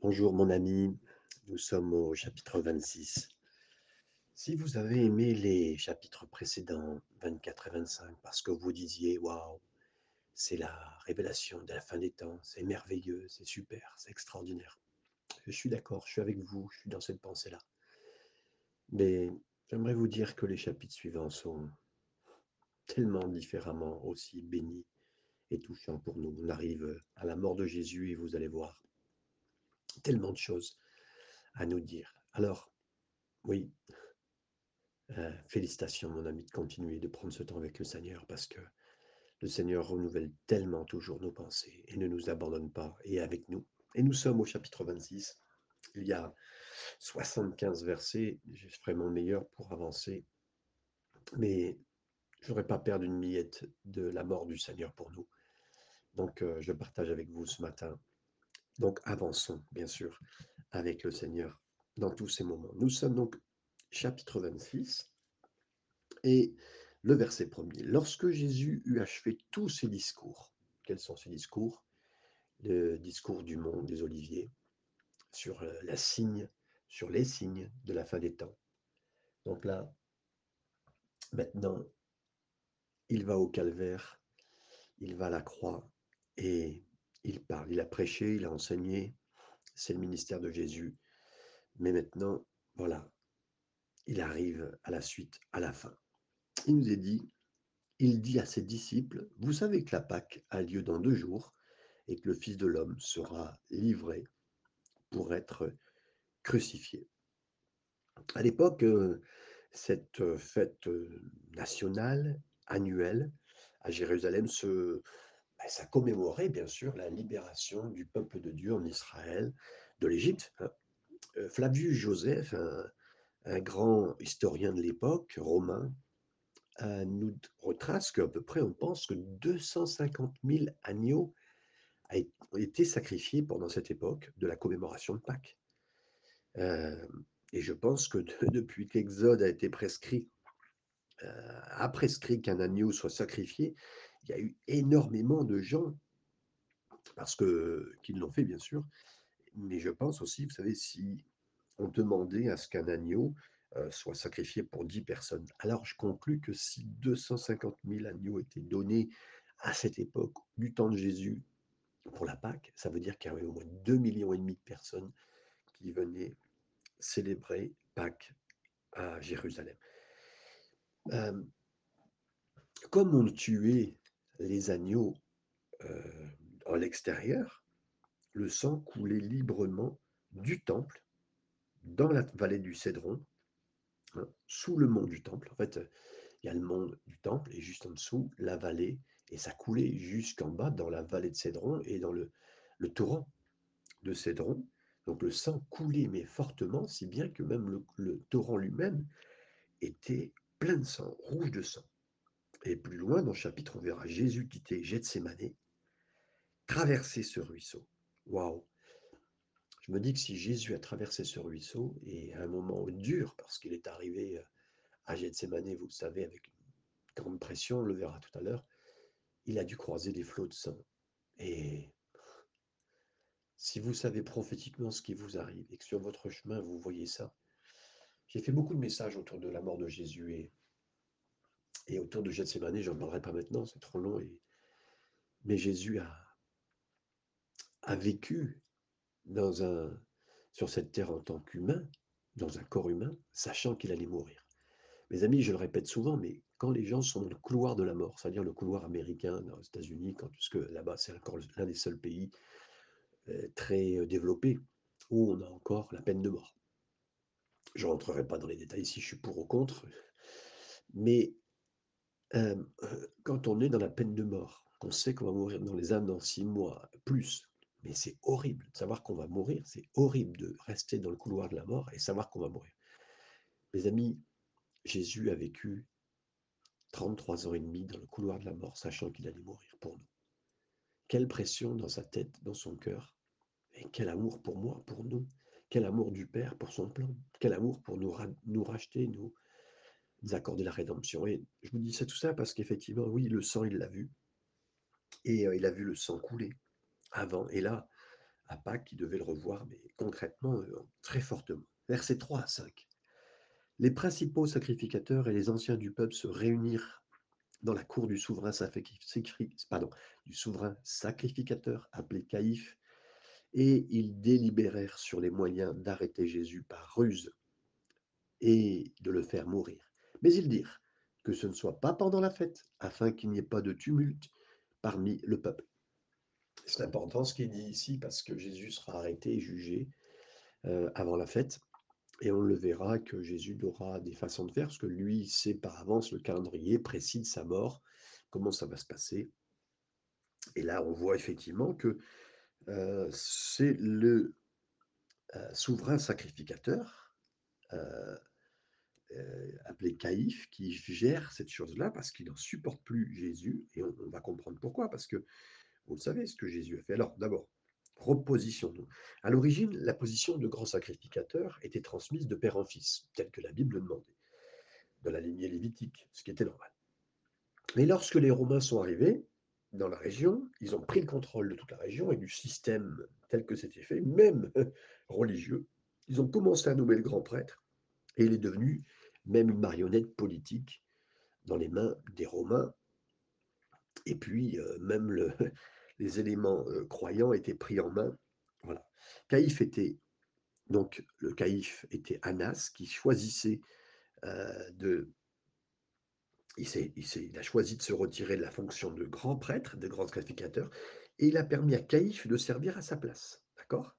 Bonjour mon ami, nous sommes au chapitre 26. Si vous avez aimé les chapitres précédents, 24 et 25, parce que vous disiez waouh, c'est la révélation de la fin des temps, c'est merveilleux, c'est super, c'est extraordinaire. Je suis d'accord, je suis avec vous, je suis dans cette pensée-là. Mais j'aimerais vous dire que les chapitres suivants sont tellement différemment aussi bénis et touchants pour nous. On arrive à la mort de Jésus et vous allez voir tellement de choses à nous dire. Alors, oui, euh, félicitations mon ami de continuer de prendre ce temps avec le Seigneur parce que le Seigneur renouvelle tellement toujours nos pensées et ne nous abandonne pas et avec nous. Et nous sommes au chapitre 26. Il y a 75 versets. Je ferai mon meilleur pour avancer. Mais je n'aurais pas perdre une miette de la mort du Seigneur pour nous. Donc, euh, je partage avec vous ce matin. Donc, avançons, bien sûr, avec le Seigneur dans tous ces moments. Nous sommes donc chapitre 26 et le verset premier. Lorsque Jésus eut achevé tous ses discours, quels sont ces discours? Le discours du monde des Oliviers, sur euh, sur les signes de la fin des temps. Donc là, maintenant, il va au calvaire, il va à la croix et il parle. Il a prêché, il a enseigné, c'est le ministère de Jésus. Mais maintenant, voilà, il arrive à la suite, à la fin. Il nous est dit, il dit à ses disciples, vous savez que la Pâque a lieu dans deux jours et que le Fils de l'homme sera livré pour être crucifié. À l'époque, euh, cette euh, fête euh, nationale, annuelle, à Jérusalem, se, bah, ça commémorait bien sûr la libération du peuple de Dieu en Israël de l'Égypte. Hein. Flavius Joseph, un, grand historien de l'époque, romain, nous retrace qu'à peu près, on pense que 250 000 agneaux ont été sacrifiés pendant cette époque de la commémoration de Pâques. et je pense que depuis qu'Exode a été prescrit, a prescrit qu'un agneau soit sacrifié, il y a eu énormément de gens, parce que qui l'ont fait bien sûr, mais je pense aussi, vous savez, si on demandait à ce qu'un agneau soit sacrifié pour 10 personnes. Alors je conclus que si 250 000 agneaux étaient donnés à cette époque, du temps de Jésus, pour la Pâque, ça veut dire qu'il y avait au moins 2 millions et demi de personnes qui venaient célébrer Pâques à Jérusalem. comme on tuait les agneaux euh, à l'extérieur, le sang coulait librement du temple dans la vallée du Cédron, hein, sous le mont du temple. En fait, il y a le mont du temple et juste en dessous, la vallée, et ça coulait jusqu'en bas dans la vallée de Cédron et dans le, torrent de Cédron. Donc le sang coulait, mais fortement, si bien que même le torrent lui-même était plein de sang, rouge de sang. Et plus loin dans le chapitre, on verra Jésus quitter Gethsemane, traverser ce ruisseau. Waouh Je me dis que si Jésus a traversé ce ruisseau, et à un moment dur, parce qu'il est arrivé à Gethsemane, vous le savez, avec une grande pression, on le verra tout à l'heure, il a dû croiser des flots de sang. Et si vous savez prophétiquement ce qui vous arrive et que sur votre chemin, vous voyez ça, j'ai fait beaucoup de messages autour de la mort de Jésus et, et autour de Gethsemane, j'en parlerai pas maintenant, c'est trop long. Mais Jésus a, vécu sur cette terre en tant qu'humain, dans un corps humain, sachant qu'il allait mourir. Mes amis, je le répète souvent, mais quand les gens sont dans le couloir de la mort, c'est-à-dire le couloir américain aux États-Unis, puisque là-bas c'est encore l'un des seuls pays euh, très euh, développés où on a encore la peine de mort. Je ne rentrerai pas dans les détails si je suis pour ou contre, mais quand on est dans la peine de mort, qu'on sait qu'on va mourir dans les âmes dans six mois, plus, mais c'est horrible de savoir qu'on va mourir, c'est horrible de rester dans le couloir de la mort et savoir qu'on va mourir. Mes amis, Jésus a vécu 33 ans et demi dans le couloir de la mort, sachant qu'il allait mourir pour nous. Quelle pression dans sa tête, dans son cœur, et quel amour pour moi, pour nous, quel amour du Père pour son plan, quel amour pour nous racheter, nous, nous accorder la rédemption. Et je vous dis tout ça parce qu'effectivement, oui, le sang, il l'a vu, et euh, il a vu le sang couler avant, et là, à Pâques qui devait le revoir, mais concrètement, euh, très fortement. Versets 3 à 5. Les principaux sacrificateurs et les anciens du peuple se réunirent dans la cour du souverain, pardon, du souverain sacrificateur appelé Caïphe, et ils délibérèrent sur les moyens d'arrêter Jésus par ruse et de le faire mourir. Mais ils dirent que ce ne soit pas pendant la fête, afin qu'il n'y ait pas de tumulte parmi le peuple. C'est important ce qui est dit ici parce que Jésus sera arrêté et jugé euh, avant la fête. Et on le verra que Jésus aura des façons de faire, parce que lui sait par avance le calendrier précis de sa mort, comment ça va se passer. Et là, on voit effectivement que euh, c'est le euh, souverain sacrificateur, appelé Caïphe, qui gère cette chose-là parce qu'il n'en supporte plus Jésus. Et on, va comprendre pourquoi, parce que vous savez ce que Jésus a fait. Alors, d'abord, reposition-nous. À l'origine, la position de grand sacrificateur était transmise de père en fils, telle que la Bible le demandait, de la lignée lévitique, ce qui était normal. Mais lorsque les Romains sont arrivés dans la région, ils ont pris le contrôle de toute la région et du système tel que c'était fait, même religieux. Ils ont commencé à nommer le grand prêtre et il est devenu même une marionnette politique dans les mains des Romains. Et puis, euh, même le, les éléments croyants étaient pris en main. Voilà. Caïphe était, donc le caïphe était Anas qui choisissait de. Il, il, a choisi de se retirer de la fonction de grand prêtre, de grand sacrificateur, et il a permis à Caïphe de servir à sa place. D'accord?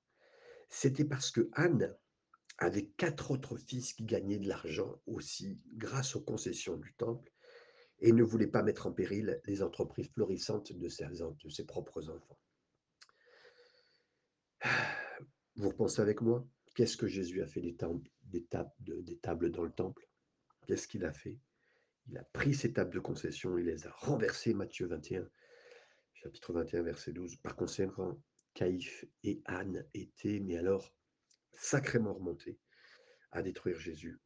C'était parce que Anne avait quatre autres fils qui gagnaient de l'argent aussi grâce aux concessions du temple et ne voulait pas mettre en péril les entreprises florissantes de ses, propres enfants. Vous repensez avec moi? Qu'est-ce que Jésus a fait des tables dans le temple? Qu'est-ce qu'il a fait? Il a pris ces tables de concession, il les a renversées, Matthieu 21, chapitre 21, verset 12. Par conséquent, Caïphe et Anne étaient, mais alors, sacrément remontés à détruire Jésus.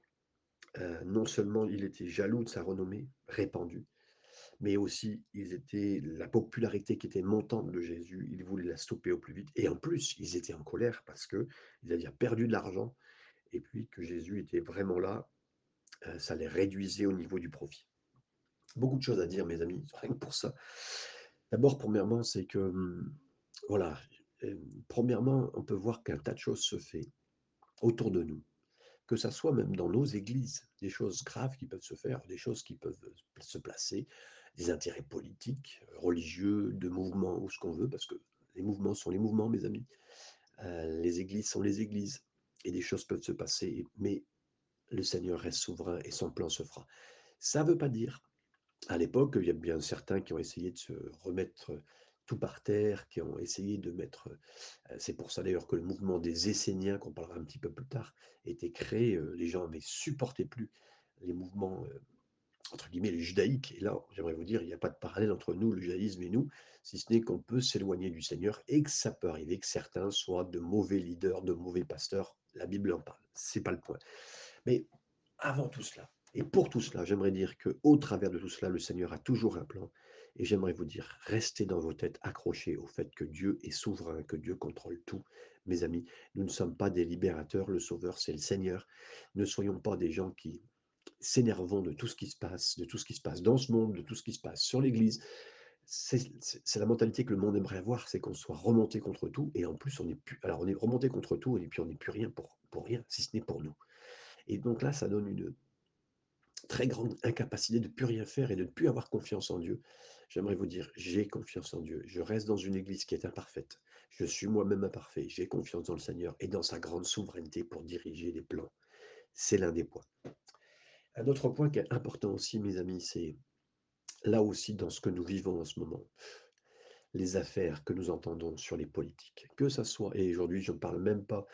Euh, non seulement il était jaloux de sa renommée répandue, mais aussi ils étaient, la popularité qui était montante de Jésus, ils voulaient la stopper au plus vite. Et en plus, ils étaient en colère parce qu'ils avaient perdu de l'argent et puis que Jésus était vraiment là, euh, ça les réduisait au niveau du profit. Beaucoup de choses à dire, mes amis, rien que pour ça. D'abord, premièrement, c'est que, hum, voilà, premièrement, on peut voir qu'un tas de choses se fait autour de nous que ça soit même dans nos églises, des choses graves qui peuvent se faire, des choses qui peuvent se placer, des intérêts politiques, religieux, de mouvements ou ce qu'on veut, parce que les mouvements sont les mouvements, mes amis. Euh, les églises sont les églises, et des choses peuvent se passer, mais le Seigneur reste souverain et son plan se fera. Ça ne veut pas dire, à l'époque, il y a bien certains qui ont essayé de se remettre tout par terre, qui ont essayé de mettre. C'est pour ça d'ailleurs que le mouvement des Esséniens, qu'on parlera un petit peu plus tard, était créé. Les gens ne supportaient plus les mouvements, entre guillemets, les judaïques. Et là, j'aimerais vous dire, il n'y a pas de parallèle entre nous, le judaïsme et nous, si ce n'est qu'on peut s'éloigner du Seigneur et que ça peut arriver que certains soient de mauvais leaders, de mauvais pasteurs. La Bible en parle. C'est pas le point. Mais avant tout cela, et pour tout cela, j'aimerais dire que au travers de tout cela, le Seigneur a toujours un plan et j'aimerais vous dire, restez dans vos têtes accrochés au fait que Dieu est souverain, que Dieu contrôle tout. Mes amis, nous ne sommes pas des libérateurs, le Sauveur, c'est le Seigneur. Ne soyons pas des gens qui s'énervons de tout ce qui se passe, de tout ce qui se passe dans ce monde, de tout ce qui se passe sur l'Église. C'est la mentalité que le monde aimerait avoir, c'est qu'on soit remonté contre tout, et en plus on est plus, alors on est remonté contre tout, et puis on n'est plus rien pour, pour rien, si ce n'est pour nous. Et donc là, ça donne une très grande incapacité de ne plus rien faire et de ne plus avoir confiance en Dieu. J'aimerais vous dire, j'ai confiance en Dieu. Je reste dans une église qui est imparfaite. Je suis moi-même imparfait. J'ai confiance dans le Seigneur et dans sa grande souveraineté pour diriger les plans. C'est l'un des points. Un autre point qui est important aussi, mes amis, c'est là aussi dans ce que nous vivons en ce moment, les affaires que nous entendons sur les politiques. Que ça soit, et aujourd'hui je ne parle même pas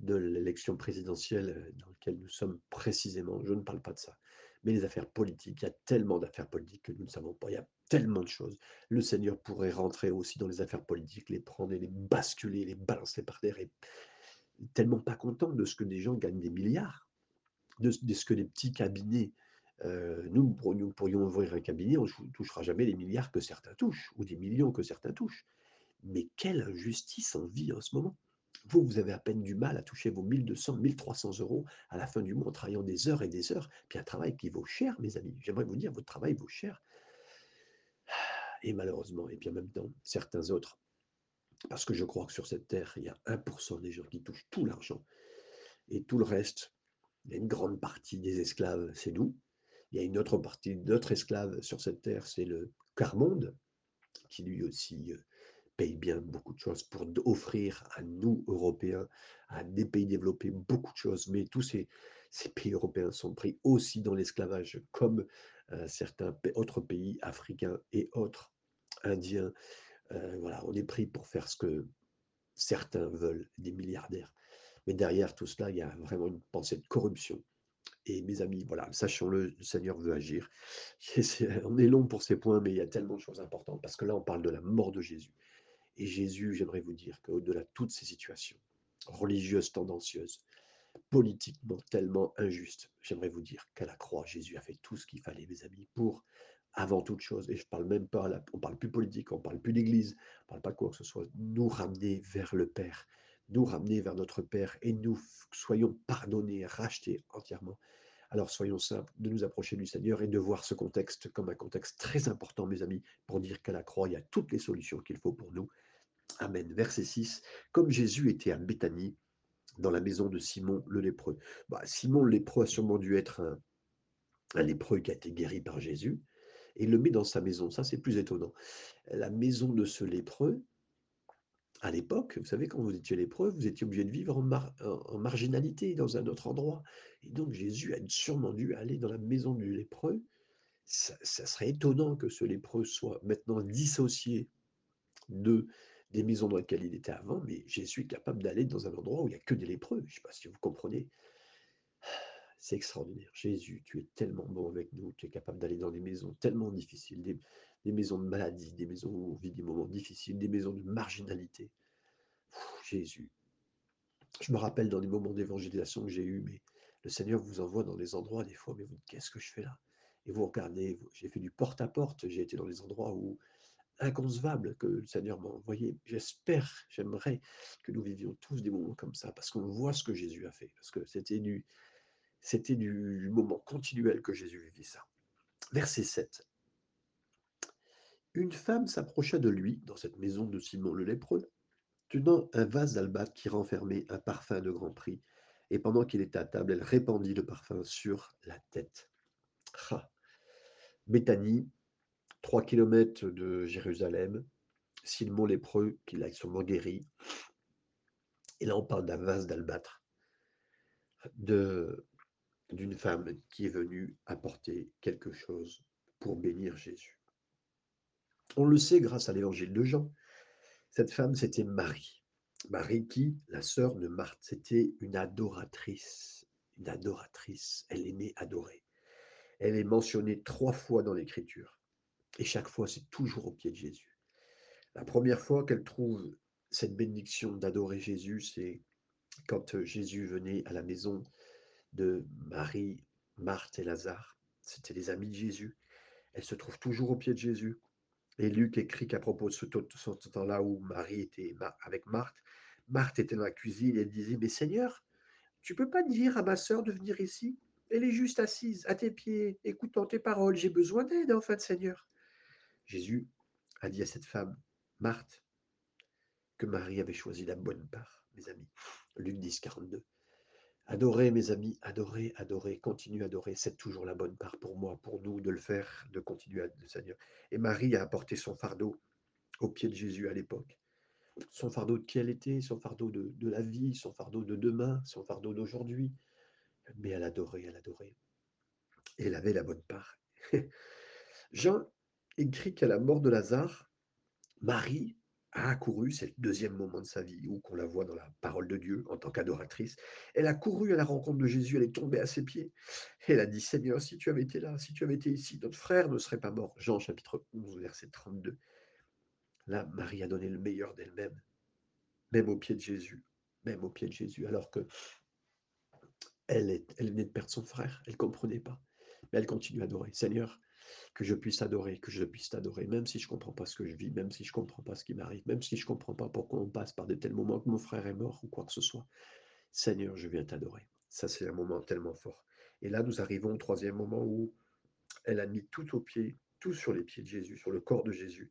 de l'élection présidentielle dans laquelle nous sommes précisément, je ne parle pas de ça. Mais les affaires politiques, il y a tellement d'affaires politiques que nous ne savons pas. Il y a tellement de choses. Le Seigneur pourrait rentrer aussi dans les affaires politiques, les prendre les basculer, les balancer par terre. Et tellement pas content de ce que des gens gagnent des milliards, de, ce que les petits cabinets. Euh, nous, nous, pourrions ouvrir un cabinet, on ne touchera jamais les milliards que certains touchent, ou des millions que certains touchent. Mais quelle injustice on vit en ce moment. Vous, vous avez à peine du mal à toucher vos 1200, 1300 euros à la fin du mois en travaillant des heures et des heures. Puis un travail qui vaut cher, mes amis. J'aimerais vous dire, votre travail vaut cher. Et malheureusement, et puis en même temps, certains autres, parce que je crois que sur cette terre, il y a 1% des gens qui touchent tout l'argent. Et tout le reste, il y a une grande partie des esclaves, c'est nous. Il y a une autre partie d'autres esclaves sur cette terre, c'est le quart-monde, qui lui aussi euh, paye bien beaucoup de choses pour offrir à nous, Européens, à des pays développés, beaucoup de choses. Mais tous ces, ces pays européens sont pris aussi dans l'esclavage, comme certains autres pays africains et autres, indiens. Euh, voilà, on est pris pour faire ce que certains veulent, des milliardaires. Mais derrière tout cela, il y a vraiment une pensée de corruption. Et mes amis, voilà, sachons-le, le Seigneur veut agir. on est long pour ces points, mais il y a tellement de choses importantes, parce que là, on parle de la mort de Jésus. Et Jésus, j'aimerais vous dire qu'au-delà de toutes ces situations, religieuses, tendancieuses, politiquement tellement injustes, j'aimerais vous dire qu'à la croix, Jésus a fait tout ce qu'il fallait, mes amis, pour, avant toute chose, et je parle même pas, on parle plus politique, on parle plus d'église, on parle pas quoi que ce soit, nous ramener vers le Père, nous ramener vers notre Père, et nous soyons pardonnés, rachetés entièrement. Alors soyons simples de nous approcher du Seigneur et de voir ce contexte comme un contexte très important, mes amis, pour dire qu'à la croix, il y a toutes les solutions qu'il faut pour nous. Amen. Verset 6. Comme Jésus était à Béthanie, dans la maison de Simon le lépreux. Bah, Simon le lépreux a sûrement dû être un, lépreux qui a été guéri par Jésus. Et il le met dans sa maison. Ça, c'est plus étonnant. La maison de ce lépreux, à l'époque, vous savez, quand vous étiez lépreux, vous étiez obligé de vivre en, marginalité, dans un autre endroit. Et donc Jésus a sûrement dû aller dans la maison du lépreux. Ça, serait étonnant que ce lépreux soit maintenant dissocié de des maisons dans lesquelles il était avant, mais Jésus est capable d'aller dans un endroit où il n'y a que des lépreux. Je ne sais pas si vous comprenez. C'est extraordinaire. Jésus, tu es tellement bon avec nous, tu es capable d'aller dans des maisons tellement difficiles, des, maisons de maladie, des maisons où on vit des moments difficiles, des maisons de marginalité. Jésus. Je me rappelle dans des moments d'évangélisation que j'ai eu, mais le Seigneur vous envoie dans des endroits des fois, mais vous qu'est-ce que je fais là? Et vous regardez, j'ai fait du porte-à-porte, j'ai été dans des endroits où inconcevable que le Seigneur m'a envoyé. J'espère, j'aimerais que nous vivions tous des moments comme ça, parce qu'on voit ce que Jésus a fait, parce que c'était du, c'était du moment continuel que Jésus vivait ça. Verset 7. Une femme s'approcha de lui, dans cette maison de Simon le lépreux, tenant un vase d'albâtre qui renfermait un parfum de grand prix, et pendant qu'il était à table, elle répandit le parfum sur la tête. Ah. Béthanie, trois kilomètres de Jérusalem, Simon lépreux, qui l'a sûrement guéri. Et là, on parle d'un vase d'albâtre, d'une femme qui est venue apporter quelque chose pour bénir Jésus. On le sait grâce à l'évangile de Jean. Cette femme, c'était Marie. Marie qui, la sœur de Marthe, c'était une adoratrice. Une adoratrice. Elle aimait adorer. Elle est mentionnée trois fois dans l'Écriture. Et chaque fois, c'est toujours au pied de Jésus. La première fois qu'elle trouve cette bénédiction d'adorer Jésus, c'est quand Jésus venait à la maison de Marie, Marthe et Lazare. C'était les amis de Jésus. Elle se trouve toujours au pied de Jésus. Et Luc écrit qu'à propos de ce, temps-là où Marie était avec Marthe, Marthe était dans la cuisine et elle disait, mais Seigneur, tu peux pas dire à ma sœur de venir ici? Elle est juste assise à tes pieds, écoutant tes paroles. J'ai besoin d'aide, en fait, Seigneur. Jésus a dit à cette femme, Marthe, que Marie avait choisi la bonne part, mes amis. Luc 10, 42. Adorez, mes amis, adorez, adorez, continuez à adorer. C'est toujours la bonne part pour moi, pour nous, de le faire, de continuer à le Seigneur. Et Marie a apporté son fardeau au pied de Jésus à l'époque. Son fardeau de qui elle était, son fardeau de, la vie, son fardeau de demain, son fardeau d'aujourd'hui. Mais elle adorait, elle adorait. Elle avait la bonne part. Jean écrit qu'à la mort de Lazare, Marie a accouru, c'est le deuxième moment de sa vie où qu'on la voit dans la parole de Dieu en tant qu'adoratrice. Elle a couru à la rencontre de Jésus, elle est tombée à ses pieds. Elle a dit Seigneur, si tu avais été là, si tu avais été ici, notre frère ne serait pas mort. Jean chapitre 11, verset 32. Là, Marie a donné le meilleur d'elle-même, même au pied de Jésus, même au pied de Jésus, alors que elle, venait de perdre son frère, elle ne comprenait pas. Mais elle continue à adorer. Seigneur, que je puisse adorer, que je puisse t'adorer, même si je ne comprends pas ce que je vis, même si je ne comprends pas ce qui m'arrive, même si je ne comprends pas pourquoi on passe par de tels moments que mon frère est mort ou quoi que ce soit. Seigneur, je viens t'adorer. Ça, c'est un moment tellement fort. Et là, nous arrivons au troisième moment où elle a mis tout au pied, tout sur les pieds de Jésus, sur le corps de Jésus.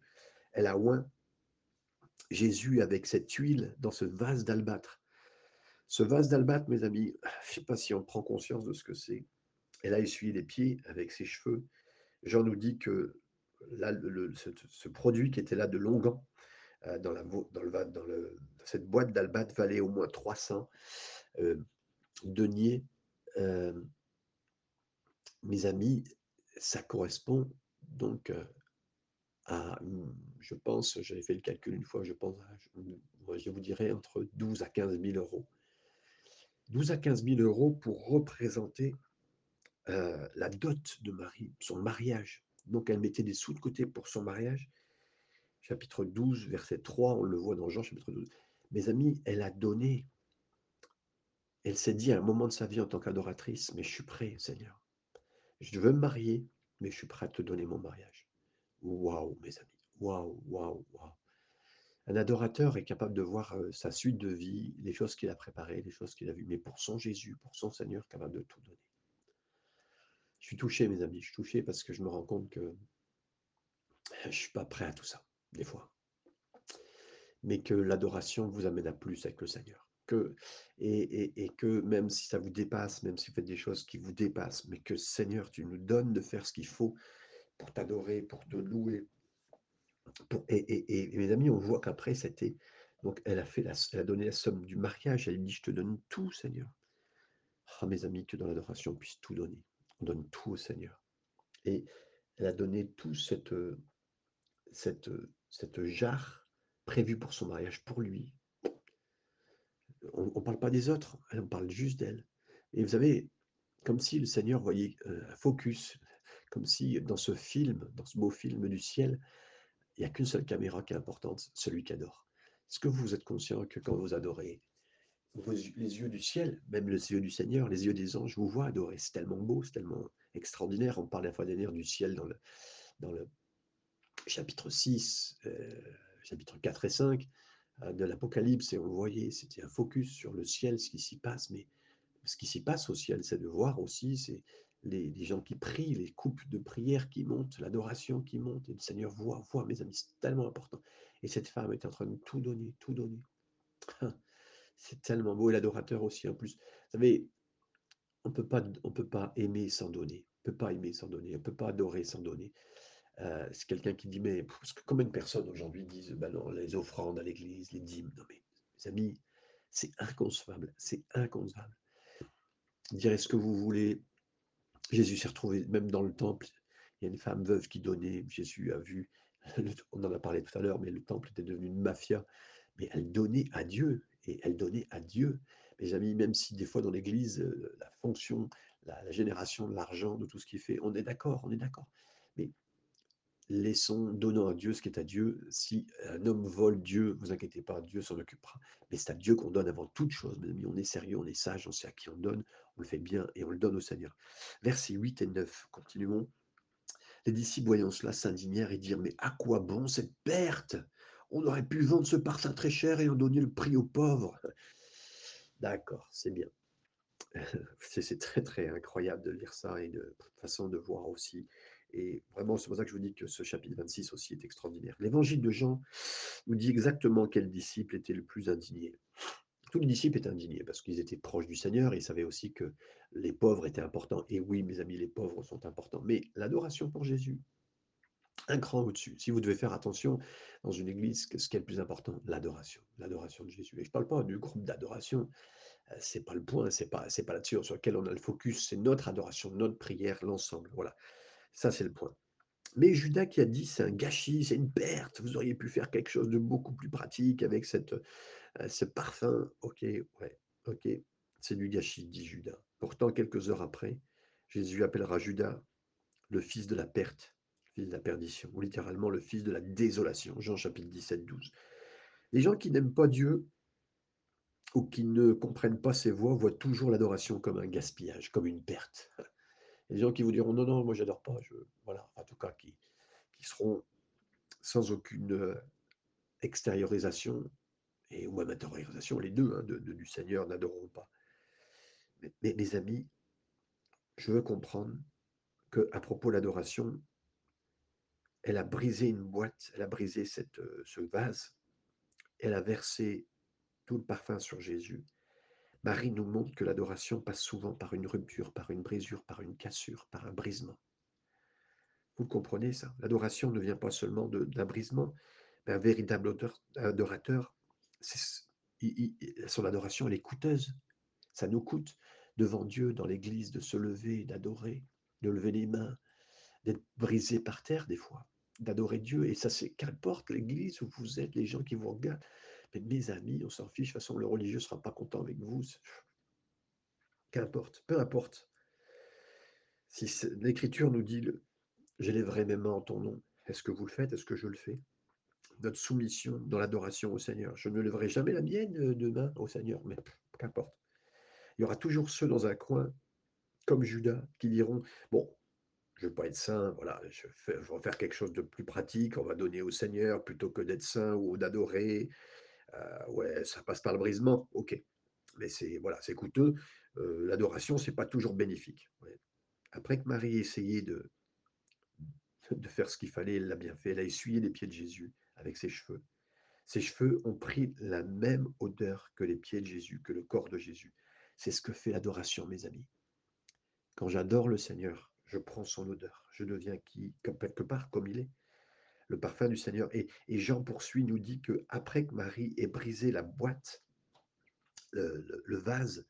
Elle a oint Jésus avec cette huile dans ce vase d'albâtre. Ce vase d'albâtre, mes amis, je ne sais pas si on prend conscience de ce que c'est. Elle a essuyé les pieds avec ses cheveux. Jean nous dit que là, ce, produit qui était là de Longan, euh, dans, la, dans, le, dans, le, cette boîte d'albâtre, valait au moins 300 euh, deniers. Euh, mes amis, ça correspond donc euh, à, je pense, j'avais fait le calcul une fois, je pense, je vous dirais entre 12 à 15 000 euros. 12 à 15 000 euros pour représenter euh, la dot de Marie, son mariage. Donc elle mettait des sous de côté pour son mariage. Chapitre 12, verset 3, on le voit dans Jean chapitre 12. Mes amis, elle a donné. Elle s'est dit à un moment de sa vie en tant qu'adoratrice, mais je suis prêt, Seigneur. Je veux me marier, mais je suis prêt à te donner mon mariage. Waouh, mes amis. Waouh, waouh, waouh. Un adorateur est capable de voir euh, sa suite de vie, les choses qu'il a préparées, les choses qu'il a vues, mais pour son Jésus, pour son Seigneur, capable de tout donner. Je suis touché, mes amis, je suis touché parce que je me rends compte que je ne suis pas prêt à tout ça, des fois. Mais que l'adoration vous amène à plus avec le Seigneur. Que, et, que même si ça vous dépasse, même si vous faites des choses qui vous dépassent, mais que Seigneur, tu nous donnes de faire ce qu'il faut pour t'adorer, pour te louer. et, et, mes amis, on voit qu'après, c'était. Donc, elle a, fait la, elle a donné la somme du mariage. Elle dit Je te donne tout, Seigneur. Ah, mes amis, que dans l'adoration, on puisse tout donner. On donne tout au Seigneur. Et elle a donné tout cette, cette, cette jarre prévue pour son mariage, pour lui. On ne parle pas des autres, on parle juste d'elle. Et vous savez, comme si le Seigneur voyait un focus, comme si dans ce film, dans ce beau film du ciel, il n'y a qu'une seule caméra qui est importante, celui qui adore. Est-ce que vous êtes conscient que quand vous adorez, les yeux du ciel, même les yeux du Seigneur, les yeux des anges, vous voient adorer. C'est tellement beau, c'est tellement extraordinaire. On parle la fois dernière du ciel dans le, chapitre 6, euh, chapitre 4 et 5 euh, de l'Apocalypse, et on voyait, c'était un focus sur le ciel, ce qui s'y passe. Mais ce qui s'y passe au ciel, c'est de voir aussi c'est les, les, gens qui prient, les coupes de prière qui montent, l'adoration qui monte, et le Seigneur voit, voit, mes amis, c'est tellement important. Et cette femme est en train de tout donner, tout donner. C'est tellement beau, et l'adorateur aussi en plus. Vous savez, on peut pas, on peut pas aimer sans donner. On peut pas aimer sans donner. On peut pas adorer sans donner. Euh, c'est quelqu'un qui dit, mais parce que combien de personnes aujourd'hui disent, non, les offrandes à l'église, les dîmes. Non mais, mes amis, c'est inconcevable. C'est inconcevable. Direz ce que vous voulez. Jésus s'est retrouvé même dans le temple. Il y a une femme veuve qui donnait. Jésus a vu, on en a parlé tout à l'heure, mais le temple était devenu une mafia. Mais elle donnait à Dieu et elle donnait à Dieu. Mes amis, même si des fois dans l'Église, euh, la fonction, la, génération de l'argent, de tout ce qui fait, on est d'accord, on est d'accord. Mais laissons, donnons à Dieu ce qui est à Dieu. Si un homme vole Dieu, vous inquiétez pas, Dieu s'en occupera. Mais c'est à Dieu qu'on donne avant toute chose, mes amis. On est sérieux, on est sage, on sait à qui on donne, on le fait bien et on le donne au Seigneur. Versets 8 et 9, continuons. Les disciples, voyant cela, s'indignèrent et dirent, mais à quoi bon cette perte? On aurait pu vendre ce parfum très cher et en donner le prix aux pauvres. D'accord, c'est bien. C'est très très incroyable de lire ça et de façon de voir aussi. Et vraiment, c'est pour ça que je vous dis que ce chapitre 26 aussi est extraordinaire. L'évangile de Jean nous dit exactement quel disciple était le plus indigné. Tous les disciples étaient indignés parce qu'ils étaient proches du Seigneur et ils savaient aussi que les pauvres étaient importants. Et oui, mes amis, les pauvres sont importants. Mais l'adoration pour Jésus, un cran au-dessus. Si vous devez faire attention dans une église, ce qui est le plus important L'adoration, l'adoration de Jésus. Et je ne parle pas du groupe d'adoration, euh, c'est pas le point, c'est pas, c'est pas là-dessus sur lequel on a le focus, c'est notre adoration, notre prière, l'ensemble. Voilà, ça c'est le point. Mais Judas qui a dit c'est un gâchis, c'est une perte, vous auriez pu faire quelque chose de beaucoup plus pratique avec cette, euh, ce parfum. Ok, ouais, ok, c'est du gâchis, dit Judas. Pourtant, quelques heures après, Jésus appellera Judas le fils de la perte fils de la perdition, ou littéralement le fils de la désolation. Jean chapitre 17, 12. Les gens qui n'aiment pas Dieu ou qui ne comprennent pas ses voies voient toujours l'adoration comme un gaspillage, comme une perte. Des gens qui vous diront non, non, moi j'adore pas. Je, voilà, en tout cas, qui, qui seront sans aucune euh, extériorisation et ou même intériorisation, les deux, hein, de, du Seigneur n'adoreront pas. Mais, mes amis, je veux comprendre que à propos de l'adoration, elle a brisé une boîte, elle a brisé euh, ce vase, elle a versé tout le parfum sur Jésus. Marie nous montre que l'adoration passe souvent par une rupture, par une brisure, par une cassure, par un brisement. Vous comprenez ça? L'adoration ne vient pas seulement d'un brisement, mais un véritable adorateur, son adoration, elle est coûteuse. Ça nous coûte devant Dieu, dans l'Église, de se lever, d'adorer, de lever les mains, d'être brisé par terre des fois, d'adorer Dieu. Et ça, c'est qu'importe l'Église où vous êtes, les gens qui vous regardent. Mais mes amis, on s'en fiche. De toute façon, le religieux ne sera pas content avec vous. Qu'importe, peu importe. Si l'Écriture nous dit J'élèverai mes mains en ton nom. Est-ce que vous le faites? Est-ce que je le fais? Notre soumission dans l'adoration au Seigneur. Je ne lèverai jamais la mienne euh, de main au Seigneur, mais qu'importe. Il y aura toujours ceux dans un coin, comme Judas, qui diront Bon, je veux pas être saint, voilà, je, vais faire quelque chose de plus pratique, on va donner au Seigneur plutôt que d'être saint ou d'adorer. Euh, ouais, ça passe par le brisement, ok. Mais c'est voilà, c'est coûteux. Euh, l'adoration, c'est pas toujours bénéfique. Après que Marie ait essayé de, de faire ce qu'il fallait, elle l'a bien fait. Elle a essuyé les pieds de Jésus avec ses cheveux. Ses cheveux ont pris la même odeur que les pieds de Jésus, que le corps de Jésus. C'est ce que fait l'adoration, mes amis. Quand j'adore le Seigneur, je prends son odeur. Je deviens qui, quelque part comme il est. Le parfum du Seigneur. Et, Jean poursuit, nous dit que après que Marie ait brisé la boîte, le vase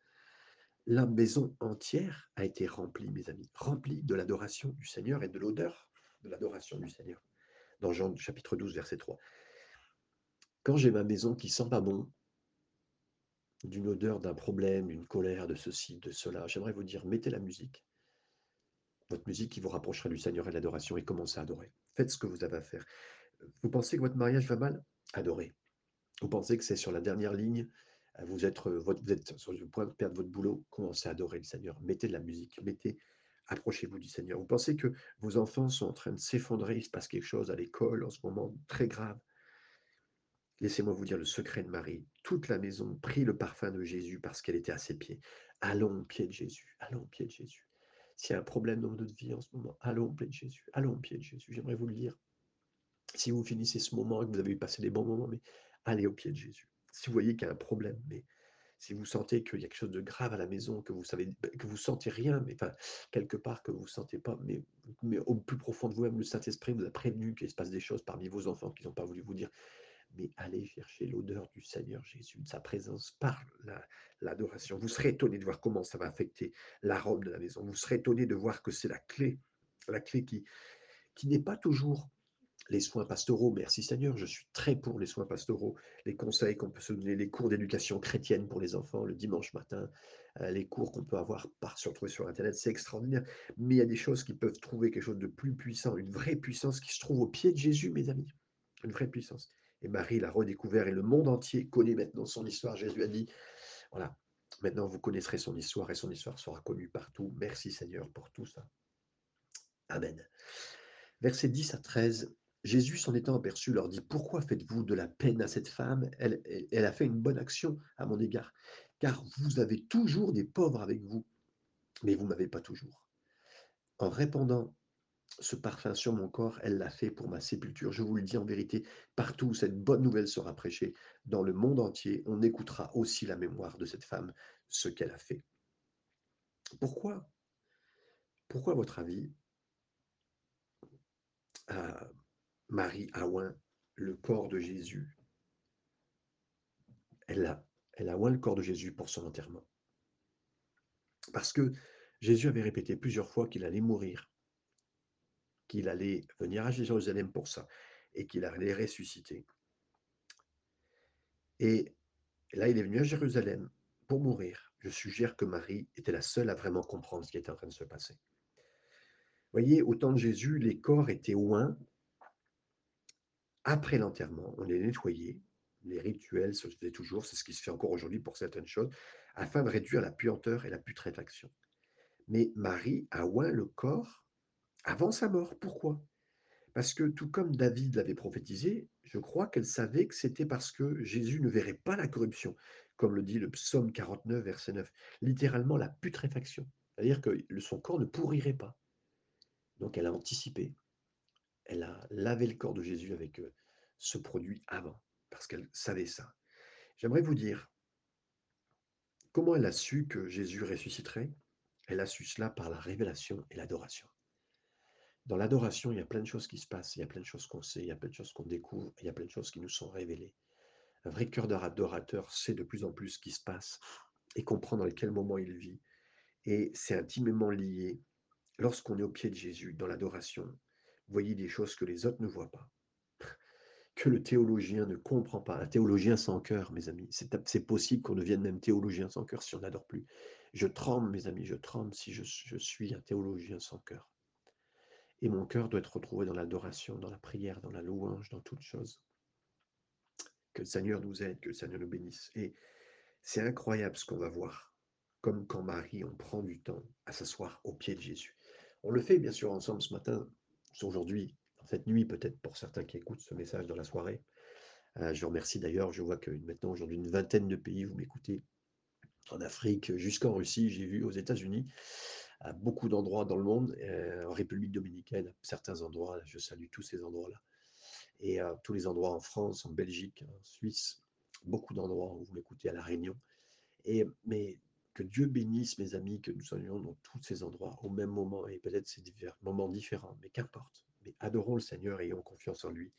la maison entière a été remplie, mes amis, remplie de l'adoration du Seigneur et de l'odeur de l'adoration du Seigneur. Dans Jean chapitre 12, verset 3. Quand j'ai ma maison qui sent pas bon, d'une odeur, d'un problème, d'une colère, de ceci, de cela, j'aimerais vous dire, mettez la musique. Votre musique qui vous rapprochera du Seigneur et de l'adoration et commencez à adorer. Faites ce que vous avez à faire. Vous pensez que votre mariage va mal? Adorez. Vous pensez que c'est sur la dernière ligne? Vous êtes, vous êtes sur le point de perdre votre boulot, commencez à adorer le Seigneur. Mettez de la musique, mettez, approchez-vous du Seigneur. Vous pensez que vos enfants sont en train de s'effondrer, il se passe quelque chose à l'école en ce moment très grave. Laissez-moi vous dire le secret de Marie. Toute la maison prit le parfum de Jésus parce qu'elle était à ses pieds. Allons au pied de Jésus, allons au pied de Jésus. S'il y a un problème dans notre vie en ce moment, allons au pied de Jésus, allons au pied de Jésus. J'aimerais vous le dire. Si vous finissez ce moment et que vous avez passé des bons moments, mais allez au pied de Jésus. Si vous voyez qu'il y a un problème, mais si vous sentez qu'il y a quelque chose de grave à la maison, que vous savez, que vous sentez rien, mais enfin, quelque part que vous ne sentez pas, mais, mais au plus profond de vous-même, le Saint-Esprit vous a prévenu qu'il se passe des choses parmi vos enfants qui n'ont pas voulu vous dire. Mais allez chercher l'odeur du Seigneur Jésus, de sa présence par l'adoration. vous serez étonné de voir comment ça va affecter l'arôme de la maison. Vous serez étonné de voir que c'est la clé, la clé qui, qui n'est pas toujours les soins pastoraux, merci Seigneur, je suis très pour les soins pastoraux, les conseils qu'on peut se donner, les cours d'éducation chrétienne pour les enfants le dimanche matin, euh, les cours qu'on peut avoir par se retrouver sur Internet, c'est extraordinaire. Mais il y a des choses qui peuvent trouver quelque chose de plus puissant, une vraie puissance qui se trouve au pied de Jésus, mes amis, une vraie puissance. Et Marie l'a redécouvert et le monde entier connaît maintenant son histoire. Jésus a dit, voilà, maintenant vous connaîtrez son histoire et son histoire sera connue partout. Merci Seigneur pour tout ça. Amen. Versets 10 à 13. Jésus, s'en étant aperçu, leur dit, Pourquoi faites-vous de la peine à cette femme? Elle, a fait une bonne action à mon égard, car vous avez toujours des pauvres avec vous, mais vous ne m'avez pas toujours. En répandant ce parfum sur mon corps, elle l'a fait pour ma sépulture. Je vous le dis en vérité, partout où cette bonne nouvelle sera prêchée, dans le monde entier, on écoutera aussi la mémoire de cette femme, ce qu'elle a fait. Pourquoi Pourquoi, à votre avis, Marie a oint le corps de Jésus. Elle a, elle a oint le corps de Jésus pour son enterrement? Parce que Jésus avait répété plusieurs fois qu'il allait mourir, qu'il allait venir à Jérusalem pour ça, et qu'il allait ressusciter. Et là, il est venu à Jérusalem pour mourir. Je suggère que Marie était la seule à vraiment comprendre ce qui était en train de se passer. Voyez, au temps de Jésus, les corps étaient oints après l'enterrement, on les nettoyait. Les rituels se faisaient toujours, c'est ce qui se fait encore aujourd'hui pour certaines choses, afin de réduire la puanteur et la putréfaction. Mais Marie a oint le corps avant sa mort. Pourquoi? Parce que tout comme David l'avait prophétisé, je crois qu'elle savait que c'était parce que Jésus ne verrait pas la corruption, comme le dit le psaume 49, verset 9. Littéralement la putréfaction. C'est-à-dire que son corps ne pourrirait pas. Donc elle a anticipé. Elle a lavé le corps de Jésus avec euh, ce produit avant, parce qu'elle savait ça. J'aimerais vous dire, comment elle a su que Jésus ressusciterait Elle a su cela par la révélation et l'adoration. Dans l'adoration, il y a plein de choses qui se passent, il y a plein de choses qu'on sait, il y a plein de choses qu'on découvre, il y a plein de choses qui nous sont révélées. Un vrai cœur d'adorateur sait de plus en plus ce qui se passe et comprend dans quel moment il vit. Et c'est intimement lié. Lorsqu'on est au pied de Jésus, dans l'adoration, voyez des choses que les autres ne voient pas, que le théologien ne comprend pas. Un théologien sans cœur, mes amis, c'est possible qu'on devienne même théologien sans cœur si on n'adore plus. Je tremble, mes amis, je tremble si je, je suis un théologien sans cœur. Et mon cœur doit être retrouvé dans l'adoration, dans la prière, dans la louange, dans toutes choses. Que le Seigneur nous aide, que le Seigneur nous bénisse. Et c'est incroyable ce qu'on va voir. Comme quand Marie, on prend du temps à s'asseoir au pied de Jésus. On le fait bien sûr ensemble ce matin, aujourd'hui, cette nuit peut-être pour certains qui écoutent ce message dans la soirée. Euh, je remercie d'ailleurs, je vois que maintenant aujourd'hui une vingtaine de pays, vous m'écoutez, en Afrique jusqu'en Russie, j'ai vu aux États-Unis à beaucoup d'endroits dans le monde, euh, en République dominicaine, à certains endroits, je salue tous ces endroits-là, et à tous les endroits en France, en Belgique, en Suisse, beaucoup d'endroits où vous m'écoutez à La Réunion. Et, mais que Dieu bénisse mes amis, que nous soyons dans tous ces endroits au même moment, et peut-être divers moments différents, mais qu'importe. Mais adorons le Seigneur ayons confiance en lui.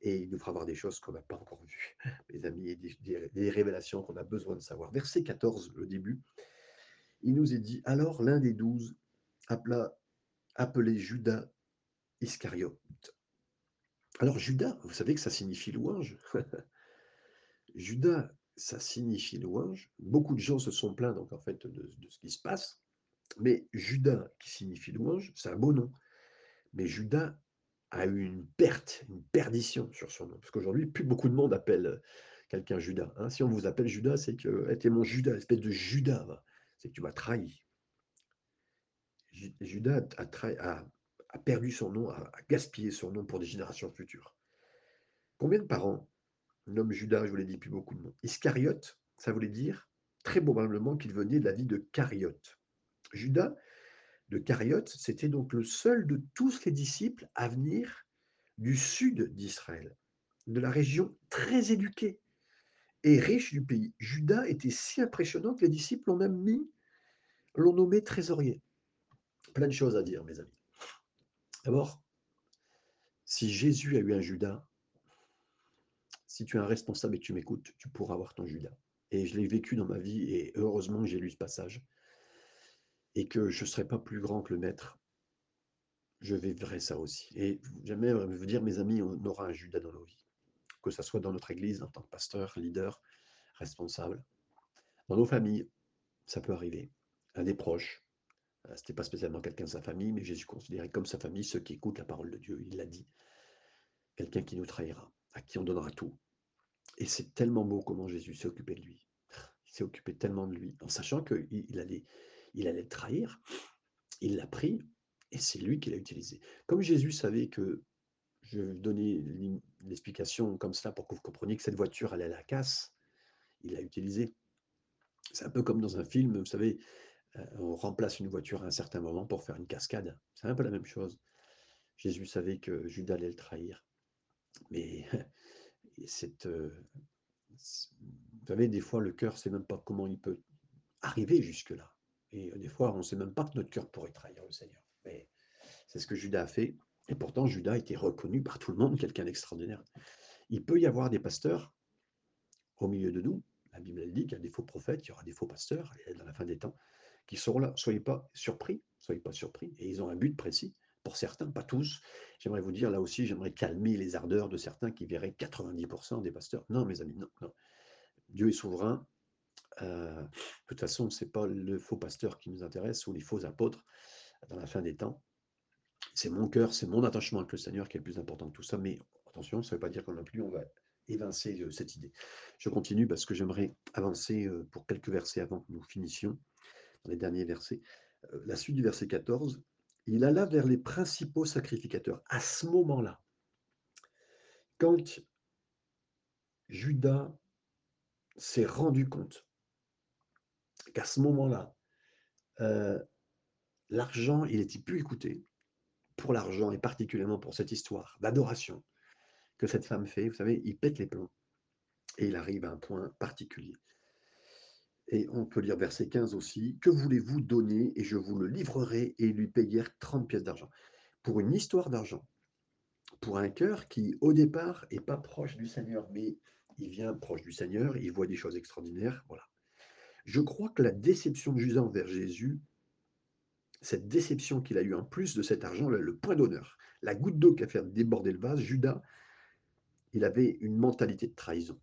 Et il nous fera voir des choses qu'on n'a pas encore vues, mes amis, et des révélations qu'on a besoin de savoir. Verset 14, le début il nous est dit alors l'un des douze appela, appelé Judas Iscariote. Alors Judas, vous savez que ça signifie louange? Judas, ça signifie louange. Beaucoup de gens se sont plaints donc en fait de, ce qui se passe. Mais Judas, qui signifie louange, c'est un beau nom. Mais Judas a eu une perte, une perdition sur son nom. Parce qu'aujourd'hui, plus beaucoup de monde appelle quelqu'un Judas. Hein. Si on vous appelle Judas, c'est que était mon Judas, espèce de Judas c'est que tu m'as trahi. Judas a, perdu son nom, a, gaspillé son nom pour des générations futures. Combien de parents nomment Judas, je vous l'ai dit, plus beaucoup de monde Iscariote, ça voulait dire très probablement qu'il venait de la vie de Cariote. Judas de Cariote, c'était donc le seul de tous les disciples à venir du sud d'Israël, de la région très éduquée, et riche du pays. Judas était si impressionnant que les disciples l'ont même mis, l'ont nommé trésorier. Plein de choses à dire, mes amis. D'abord, si Jésus a eu un Judas, si tu es un responsable et que tu m'écoutes, tu pourras avoir ton Judas. Et je l'ai vécu dans ma vie et heureusement que j'ai lu ce passage et que je ne serai pas plus grand que le maître. Je vivrai ça aussi. Et j'aimerais vous dire, mes amis, on aura un Judas dans nos vies que ce soit dans notre église en tant que pasteur, leader, responsable, dans nos familles, ça peut arriver, à des proches. Euh, Ce n'était pas spécialement quelqu'un de sa famille, mais Jésus considérait comme sa famille ceux qui écoutent la parole de Dieu. Il l'a dit. Quelqu'un qui nous trahira, à qui on donnera tout. Et c'est tellement beau comment Jésus s'est occupé de lui. Il s'est occupé tellement de lui, en sachant qu'il allait, il allait trahir. Il l'a pris et c'est lui qui l'a utilisé. Comme Jésus savait que je donner l'explication comme ça pour que vous compreniez que cette voiture allait à la casse. Il l'a utilisée. C'est un peu comme dans un film, vous savez, euh, on remplace une voiture à un certain moment pour faire une cascade. C'est un peu la même chose. Jésus savait que Judas allait le trahir. Mais cette, euh, vous savez, des fois, le cœur ne sait même pas comment il peut arriver jusque-là. Et des fois, on ne sait même pas que notre cœur pourrait trahir le Seigneur. Mais c'est ce que Judas a fait. Et pourtant, Judas était reconnu par tout le monde, quelqu'un d'extraordinaire. Il peut y avoir des pasteurs au milieu de nous. La Bible elle dit qu'il y a des faux prophètes, il y aura des faux pasteurs dans la fin des temps qui seront là. Soyez pas surpris, soyez pas surpris. Et ils ont un but précis. Pour certains, pas tous. J'aimerais vous dire là aussi, j'aimerais calmer les ardeurs de certains qui verraient 90% des pasteurs. Non, mes amis, non, non. Dieu est souverain. Euh, de toute façon, ce n'est pas le faux pasteur qui nous intéresse ou les faux apôtres dans la fin des temps c'est mon cœur, c'est mon attachement avec le Seigneur qui est le plus important de tout ça. Mais attention, ça ne veut pas dire qu'on n'a plus, on va évincer euh, cette idée. Je continue parce que j'aimerais avancer euh, pour quelques versets avant que nous finissions, dans les derniers versets. euh, la suite du verset 14, il alla vers les principaux sacrificateurs. À ce moment-là, quand Judas s'est rendu compte qu'à ce moment-là, l'argent, il n'était plus écouté pour l'argent et particulièrement pour cette histoire d'adoration que cette femme fait. Vous savez, il pète les plombs et il arrive à un point particulier. Et on peut lire verset 15 aussi. Que voulez-vous donner et je vous le livrerai et lui payèrent 30 pièces d'argent. Pour une histoire d'argent, pour un cœur qui, au départ, est pas proche du Seigneur, mais il vient proche du Seigneur, il voit des choses extraordinaires. Voilà. Je crois que la déception de Judas envers Jésus, cette déception qu'il a eue en plus de cet argent, le, point d'honneur, la goutte d'eau qui a fait déborder le vase, Judas, il avait une mentalité de trahison.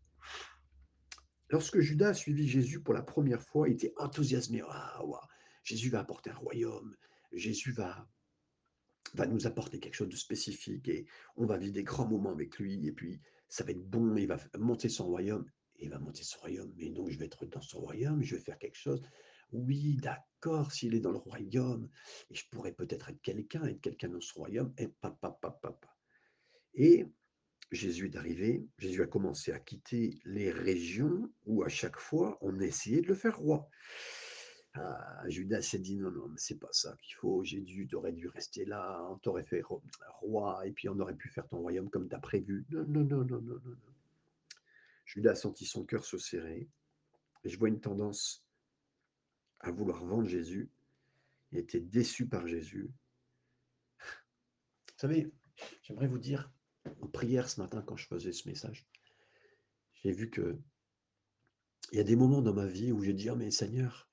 Lorsque Judas a suivi Jésus pour la première fois, il était enthousiasmé. Jésus va apporter un royaume. Jésus va, va nous apporter quelque chose de spécifique et on va vivre des grands moments avec lui. Et puis, ça va être bon. Il va monter son royaume. il va monter son royaume. Mais donc, je vais être dans son royaume. Je vais faire quelque chose. Oui, d'accord, s'il est dans le royaume, et je pourrais peut-être être quelqu'un, être quelqu'un dans son royaume. Et papa, papa, papa. Et Jésus est arrivé, Jésus a commencé à quitter les régions où à chaque fois on essayait de le faire roi. Ah, Judas s'est dit non, non, mais c'est pas ça qu'il faut. Jésus, t'aurais dû rester là, on t'aurait fait roi, et puis on aurait pu faire ton royaume comme tu as prévu. Non, non, non, non, non, non. Judas a senti son cœur se serrer, et je vois une tendance à vouloir vendre Jésus. Il était déçu par Jésus. Vous savez, j'aimerais vous dire, en prière ce matin quand je faisais ce message, j'ai vu que il y a des moments dans ma vie où j'ai dit, ah mais Seigneur,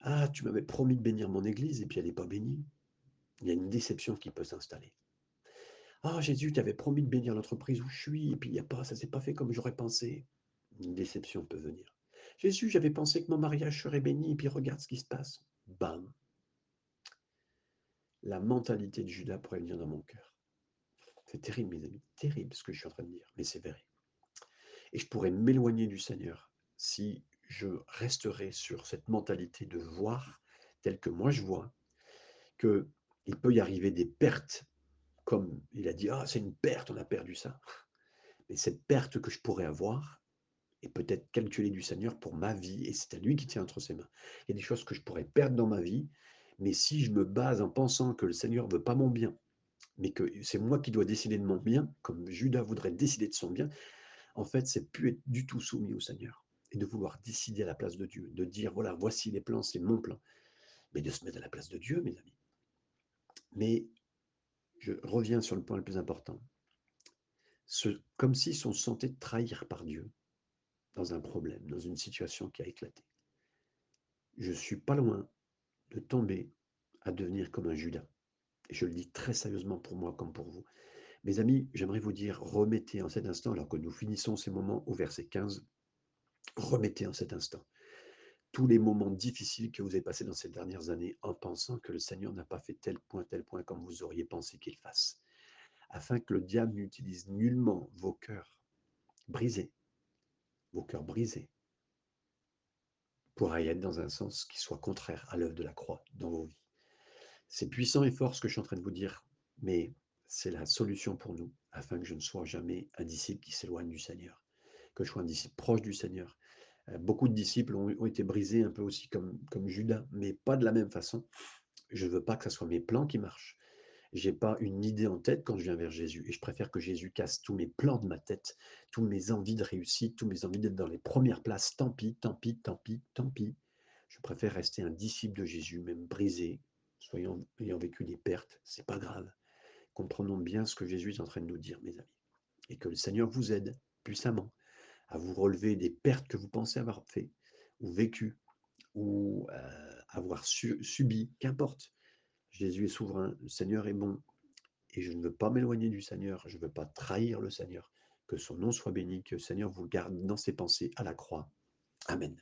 ah tu m'avais promis de bénir mon église et puis elle n'est pas bénie. Il y a une déception qui peut s'installer. Ah Jésus, tu avais promis de bénir l'entreprise où je suis et puis il y a pas, ça s'est pas fait comme j'aurais pensé. Une déception peut venir. Jésus, j'avais pensé que mon mariage serait béni et puis regarde ce qui se passe. Bam. La mentalité de Judas pourrait venir dans mon cœur. C'est terrible, mes amis, terrible ce que je suis en train de dire, mais c'est vrai. Et je pourrais m'éloigner du Seigneur si je resterais sur cette mentalité de voir telle que moi je vois, qu'il peut y arriver des pertes, comme il a dit, ah c'est une perte, on a perdu ça. Mais cette perte que je pourrais avoir peut-être calculée du Seigneur pour ma vie, et c'est à lui qui tient entre ses mains. Il y a des choses que je pourrais perdre dans ma vie, mais si je me base en pensant que le Seigneur ne veut pas mon bien, mais que c'est moi qui dois décider de mon bien, comme Judas voudrait décider de son bien, en fait, c'est plus être du tout soumis au Seigneur et de vouloir décider à la place de Dieu, de dire voilà, voici les plans, c'est mon plan, mais de se mettre à la place de Dieu, mes amis. Mais je reviens sur le point le plus important. Comme si on se sentait trahir par Dieu dans un problème, dans une situation qui a éclaté. Je suis pas loin de tomber à devenir comme un Judas je le dis très sérieusement pour moi comme pour vous. Mes amis, j'aimerais vous dire, remettez en cet instant, alors que nous finissons ces moments au verset 15, remettez en cet instant tous les moments difficiles que vous avez passés dans ces dernières années en pensant que le Seigneur n'a pas fait tel point, tel point comme vous auriez pensé qu'il fasse, afin que le diable n'utilise nullement vos cœurs brisés, vos cœurs brisés, pour aller être dans un sens qui soit contraire à l'œuvre de la croix dans vos vies. C'est puissant et fort ce que je suis en train de vous dire, mais c'est la solution pour nous, afin que je ne sois jamais un disciple qui s'éloigne du Seigneur, que je sois un disciple proche du Seigneur. Euh, beaucoup de disciples ont, été brisés un peu aussi comme, comme Judas, mais pas de la même façon. Je ne veux pas que ce soit mes plans qui marchent. Je n'ai pas une idée en tête quand je viens vers Jésus. Et je préfère que Jésus casse tous mes plans de ma tête, tous mes envies de réussite, tous mes envies d'être dans les premières places. Tant pis, tant pis, tant pis, tant pis. Je préfère rester un disciple de Jésus, même brisé, soyons ayant vécu des pertes, c'est pas grave. Comprenons bien ce que Jésus est en train de nous dire, mes amis. Et que le Seigneur vous aide puissamment à vous relever des pertes que vous pensez avoir fait, ou vécues, ou euh, avoir subi, qu'importe. Jésus est souverain, le Seigneur est bon, et je ne veux pas m'éloigner du Seigneur, je ne veux pas trahir le Seigneur. Que son nom soit béni, que le Seigneur vous garde dans ses pensées à la croix. Amen.